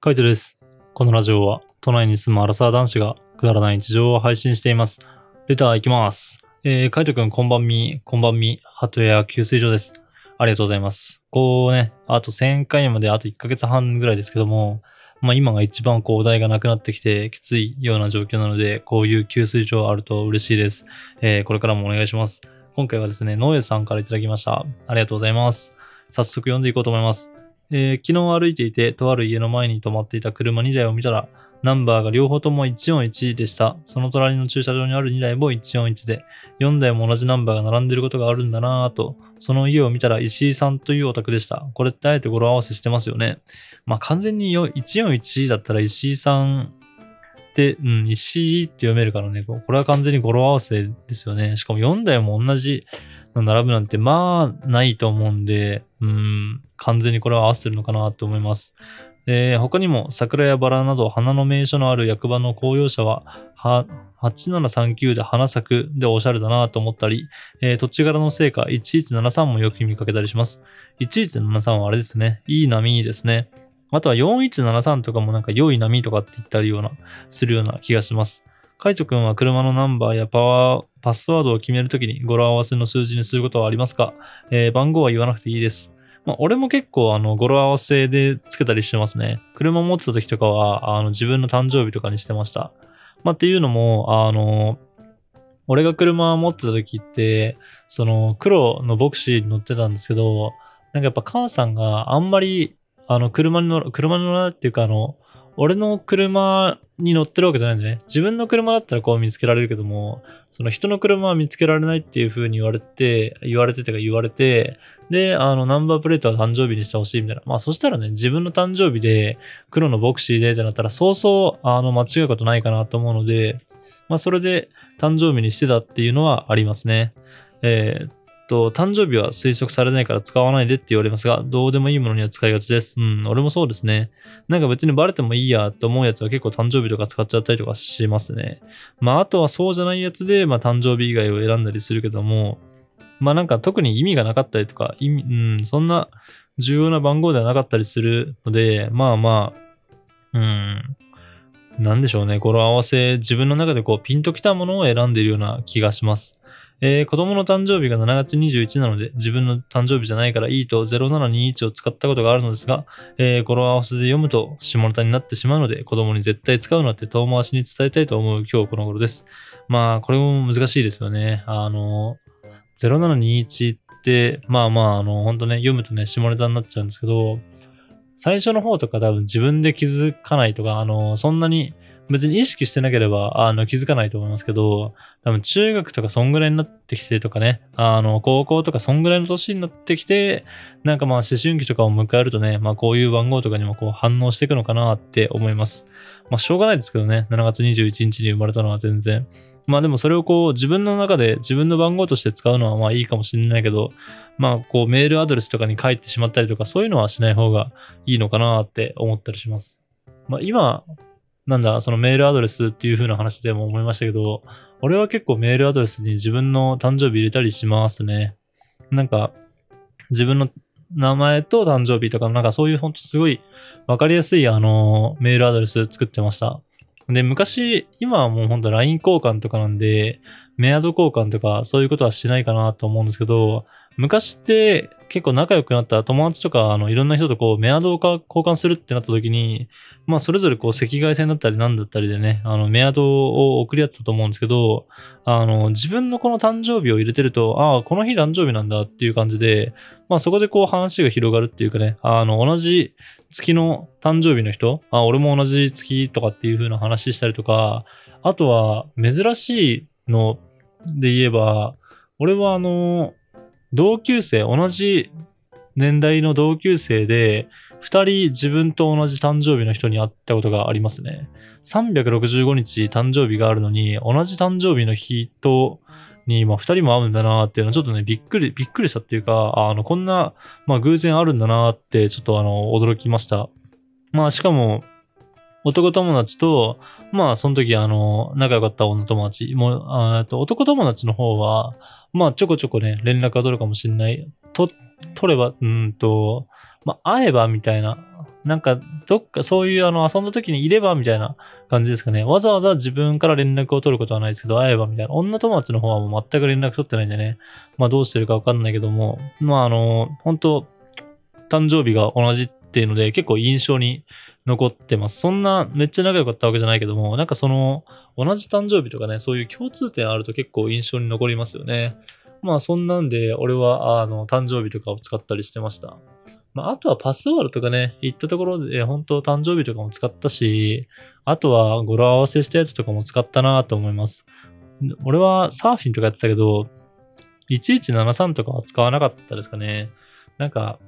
カイトです。このラジオは、都内に住むアラサー男子がくだらない日常を配信しています。レター行きます。えー、カイトくんこんばんみ、こんばんみ、ハトや給水所です。ありがとうございます。こうね、あと1000回まであと1ヶ月半ぐらいですけども、まあ今が一番こうお題がなくなってきてきついような状況なので、こういう給水所あると嬉しいです。えー、これからもお願いします。今回はですね、ノエさんからいただきました。ありがとうございます。早速読んでいこうと思います。えー昨日歩いていて、とある家の前に止まっていた車2台を見たら、ナンバーが両方とも141でした。その隣の駐車場にある2台も141で、4台も同じナンバーが並んでることがあるんだなぁと、その家を見たら石井さんというお宅でした。これってあえて語呂合わせしてますよね。まあ完全に141だったら石井さんって、うん、石井って読めるからね、これは完全に語呂合わせですよね。しかも4台も同じの並ぶなんて、まあ、ないと思うんで、うん、完全にこれは合わせてるのかなと思います。えー他にも桜やバラなど花の名所のある役場の公用車は、は、8739で花咲くでおしゃれだなと思ったり、えー土地柄のせいか1173もよく見かけたりします。1173はあれですね。いい波ですね。あとは4173とかもなんか良い波とかって言ったりような、するような気がします。カイト君は車のナンバーやパワー、パスワードを決めるときに語呂合わせの数字にすることはありますか？えー番号は言わなくていいです。まあ、俺も結構あの語呂合わせでつけたりしてますね。車持ってた時とかは、あの自分の誕生日とかにしてました。まあ、っていうのも、あの、俺が車持ってた時って、その黒のボクシーに乗ってたんですけど、なんかやっぱ母さんがあんまり、あの車に乗る、車に乗らないっていうかあの、俺の車に乗ってるわけじゃないんでね。自分の車だったらこう見つけられるけども、その人の車は見つけられないっていう風に言われて、言われててか言われて、で、あの、ナンバープレートは誕生日にしてほしいみたいな。まあ、そしたらね、自分の誕生日で、黒のボクシーでってなったら、そうそう、あの、間違うことないかなと思うので、まあ、それで誕生日にしてたっていうのはありますね。えーと、誕生日は推測されないから使わないでって言われますが、どうでもいいものには使いがちです。うん、俺もそうですね。なんか別にバレてもいいやと思うやつは結構誕生日とか使っちゃったりとかしますね。まあ、あとはそうじゃないやつで、まあ、誕生日以外を選んだりするけども、まあなんか特に意味がなかったりとか、意味、うん、そんな重要な番号ではなかったりするので、まあまあ、うん、なんでしょうね、語呂合わせ、自分の中でこうピンときたものを選んでいるような気がします。えー子供の誕生日が7月21なので、自分の誕生日じゃないからいいと0721を使ったことがあるのですが、えー語呂合わせで読むと下ネタになってしまうので、子供に絶対使うなって遠回しに伝えたいと思う今日この頃です。まあ、これも難しいですよね。あの、0721って、まあまあ、あの、本当ね、読むとね、下ネタになっちゃうんですけど、最初の方とか多分自分で気づかないとか、あの、そんなに別に意識してなければ、あの、気づかないと思いますけど、多分中学とかそんぐらいになってきてとかね、あの、高校とかそんぐらいの年になってきて、なんかまあ思春期とかを迎えるとね、まあこういう番号とかにもこう反応していくのかなって思います。まあしょうがないですけどね、7月21日に生まれたのは全然。まあでもそれをこう自分の中で自分の番号として使うのはまあいいかもしれないけど、まあこうメールアドレスとかに書いてしまったりとかそういうのはしない方がいいのかなって思ったりします。まあ今、なんだ、そのメールアドレスっていう風な話でも思いましたけど、俺は結構メールアドレスに自分の誕生日入れたりしますね。なんか、自分の名前と誕生日とか、なんかそういうほんとすごいわかりやすいあの、メールアドレス作ってました。で、昔、今はもうほんと LINE 交換とかなんで、メアド交換とかそういうことはしないかなと思うんですけど、昔って結構仲良くなった友達とか、あの、いろんな人とこう、メアドを交換するってなった時に、まあ、それぞれこう、赤外線だったりなんだったりでね、あの、メアドを送り合ってたと思うんですけど、あの、自分のこの誕生日を入れてると、ああ、この日誕生日なんだっていう感じで、まあ、そこでこう、話が広がるっていうかね、あの、同じ月の誕生日の人、あ、俺も同じ月とかっていう風な話したりとか、あとは、珍しいので言えば、俺はあの、同級生、同じ年代の同級生で、二人自分と同じ誕生日の人に会ったことがありますね。365日誕生日があるのに、同じ誕生日の人に、まあ、二人も会うんだなっていうのはちょっとね、びっくり、びっくりしたっていうか、あの、こんな、まあ、偶然あるんだなって、ちょっとあの、驚きました。まあ、しかも、男友達と、まあ、その時、あの、仲良かった女友達、もう、あと男友達の方は、まあ、ちょこちょこね、連絡が取るかもしれない。と、取れば、うんと、まあ、会えばみたいな、なんか、どっかそういうあの遊んだ時にいればみたいな感じですかね。わざわざ自分から連絡を取ることはないですけど、会えばみたいな。女友達の方はもう全く連絡取ってないんでね。まあどうしてるかわかんないけども、まああの、本当誕生日が同じっていうので結構印象に残ってます。そんなめっちゃ仲良かったわけじゃないけども、なんかその、同じ誕生日とかね、そういう共通点あると結構印象に残りますよね。まあそんなんで、俺はあの、誕生日とかを使ったりしてました。まああとはパスワードとかね、行ったところで本当誕生日とかも使ったし、あとは語呂合わせしたやつとかも使ったなと思います。俺はサーフィンとかやってたけど、1173とかは使わなかったですかね。なんか、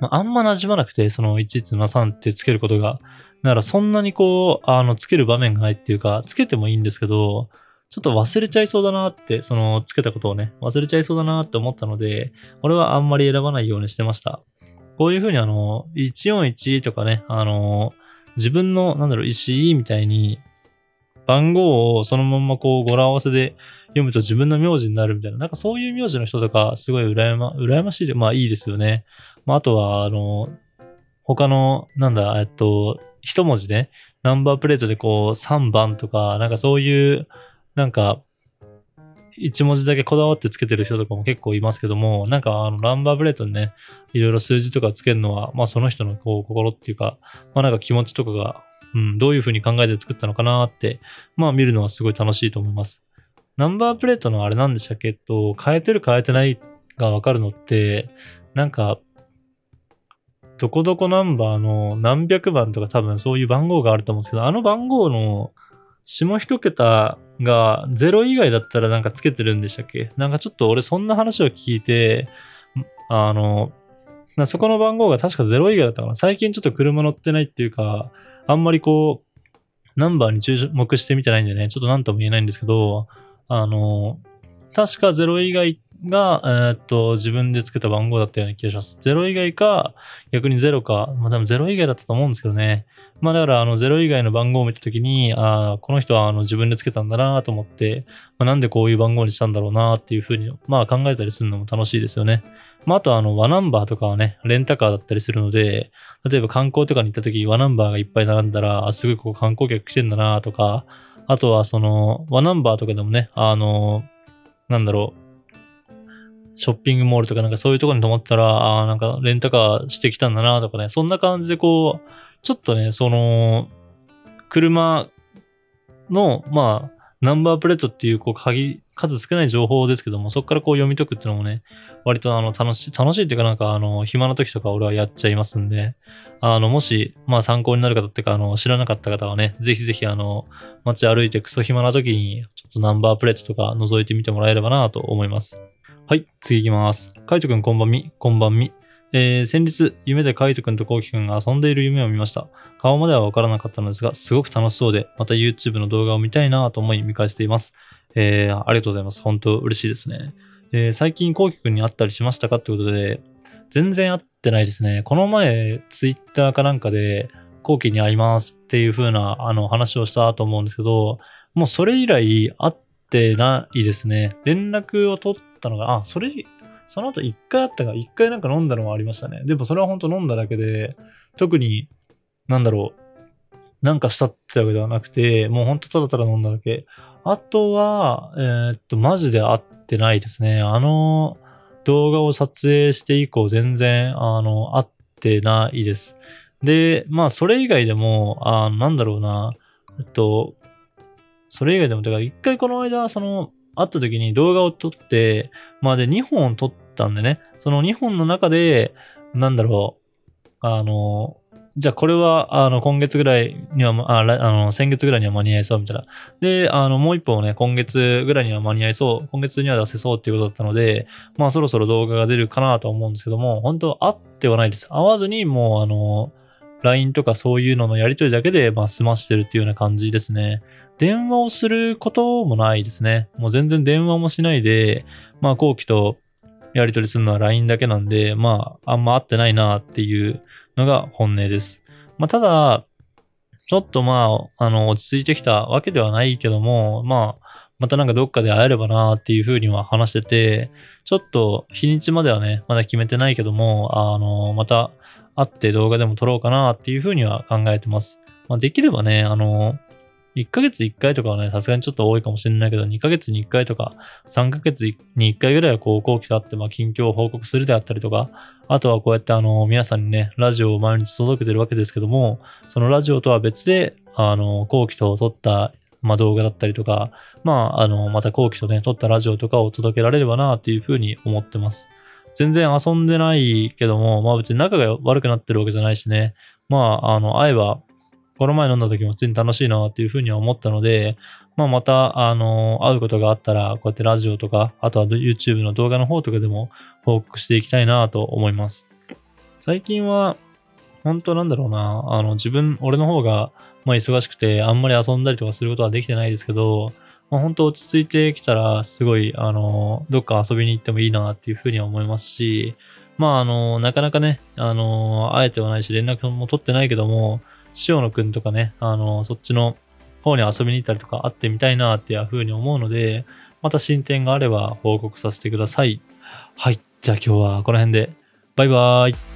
あ、んま馴染まなくて、その1173ってつけることが。だからそんなにこう、あの、つける場面がないっていうか、つけてもいいんですけど、ちょっと忘れちゃいそうだなって、その、つけたことをね、忘れちゃいそうだなって思ったので、俺はあんまり選ばないようにしてました。こういうふうにあの、141とかね、あの、自分の、なんだろう、石みたいに、番号をそのままこう語呂合わせで読むと自分の名字になるみたいな、なんかそういう名字の人とかすごい羨ま、羨ましいで、まあいいですよね。まああとは、あの、他の、なんだ、えっと、一文字で、ナンバープレートでこう3番とか、なんかそういう、なんか、一文字だけこだわってつけてる人とかも結構いますけども、なんかあのナンバープレートにね、いろいろ数字とかつけるのは、まあその人のこう心っていうか、まあなんか気持ちとかがうん、どういうふうに考えて作ったのかなって、まあ見るのはすごい楽しいと思います。ナンバープレートのあれなんでしたっけ？と、変えてる変えてないがわかるのって、なんか、どこどこナンバーの何百番とか多分そういう番号があると思うんですけど、あの番号の下一桁が0以外だったらなんかつけてるんでしたっけ？なんかちょっと俺そんな話を聞いて、あの、そこの番号が確か0以外だったかな。最近ちょっと車乗ってないっていうか、あんまりこう、ナンバーに注目してみてないんでね、ちょっと何とも言えないんですけど、あの、確か0以外が、えー、っと、自分でつけた番号だったような気がします。0以外か、逆に0か、まあ多分0以外だったと思うんですけどね。まあだから、あの、0以外の番号を見たときに、ああ、この人はあの自分でつけたんだなと思って、まあ、なんでこういう番号にしたんだろうなっていうふうに、まあ考えたりするのも楽しいですよね。まああとあの、和ナンバーとかはね、レンタカーだったりするので、例えば観光とかに行ったとき、和ナンバーがいっぱい並んだら、あ、すごいここ観光客来てんだなとか、あとはその、ワナンバーとかでもね、あの、なんだろう、ショッピングモールとかなんかそういうとこに泊まったら、ああ、なんかレンタカーしてきたんだなとかね、そんな感じでこう、ちょっとね、その、車の、まあ、ナンバープレートっていう、こう、鍵、数少ない情報ですけども、そこからこう読み解くっていうのもね、割とあの、楽しい、楽しいっていうかなんか、あの、暇な時とか俺はやっちゃいますんで、あの、もし、まあ参考になる方っていうか、あの、知らなかった方はね、ぜひぜひあの、街歩いてクソ暇な時に、ちょっとナンバープレートとか覗いてみてもらえればなと思います。はい、次行きます。カイトくんこんばんみ、こんばんみ。えー、先日、夢でカイトくんとコウキくんが遊んでいる夢を見ました。顔まではわからなかったのですが、すごく楽しそうで、また YouTube の動画を見たいなと思い見返しています。えー、ありがとうございます。本当嬉しいですね。えー、最近コウキくんに会ったりしましたかってことで、全然会ってないですね。この前、Twitter かなんかで、コウキに会いますっていう風な、あの、話をしたと思うんですけど、もうそれ以来会ってないですね。連絡を取ったのが、あ、それ、その後一回あったが、一回なんか飲んだのはありましたね。でもそれは本当飲んだだけで、特に、なんだろう、なんかしたってわけではなくて、もうほんとただただ飲んだだけ。あとは、えー、っと、マジで会ってないですね。あの動画を撮影して以降全然、あの、会ってないです。で、まあ、それ以外でも、あなんだろうな、えっと、それ以外でも、だから一回この間、その、会った時に動画を撮って、まあで2本撮ったんでね、その2本の中で、なんだろう、あの、じゃあこれは、あの、今月ぐらいには、ああの、先月ぐらいには間に合いそうみたいな。で、あの、もう一本ね、今月ぐらいには間に合いそう、今月には出せそうっていうことだったので、まあそろそろ動画が出るかなと思うんですけども、本当会ってはないです。会わずに、もうあの、LINE とかそういうののやりとりだけで、まあ済ましてるっていうような感じですね。電話をすることもないですね。もう全然電話もしないで、まあ後期とやり取りするのは LINE だけなんで、まああんま会ってないなっていうのが本音です。まあただ、ちょっとまあ、あの、落ち着いてきたわけではないけども、まあ、またなんかどっかで会えればなっていうふうには話してて、ちょっと日にちまではね、まだ決めてないけども、あの、また会って動画でも撮ろうかなっていうふうには考えてます。まあ、できればね、あの、1ヶ月1回とかはね、さすがにちょっと多いかもしれないけど、2ヶ月に1回とか、3ヶ月に1回ぐらいはこう、後期とあって、まあ、近況を報告するであったりとか、あとはこうやってあの、皆さんにね、ラジオを毎日届けてるわけですけども、そのラジオとは別で、あの、後期と撮った、まあ、動画だったりとか、まあ、あの、また後期とね、撮ったラジオとかを届けられればな、っていうふうに思ってます。全然遊んでないけども、まあ別に仲が悪くなってるわけじゃないしね。まあ、あの、会えば、この前飲んだ時も普通に楽しいなっていうふうには思ったので、まあまた、あの、会うことがあったら、こうやってラジオとか、あとは YouTube の動画の方とかでも報告していきたいなと思います。最近は、本当なんだろうな、あの、自分、俺の方が、まあ忙しくて、あんまり遊んだりとかすることはできてないですけど、まあ、本当落ち着いてきたら、すごい、あの、どっか遊びに行ってもいいなっていうふうには思いますし、まあ、あの、なかなかね、あの、会えてはないし、連絡も取ってないけども、塩野くんとかね、あの、そっちの方に遊びに行ったりとか会ってみたいなっていうふうに思うので、また進展があれば報告させてください。はい。じゃあ今日はこの辺で。バイバーイ。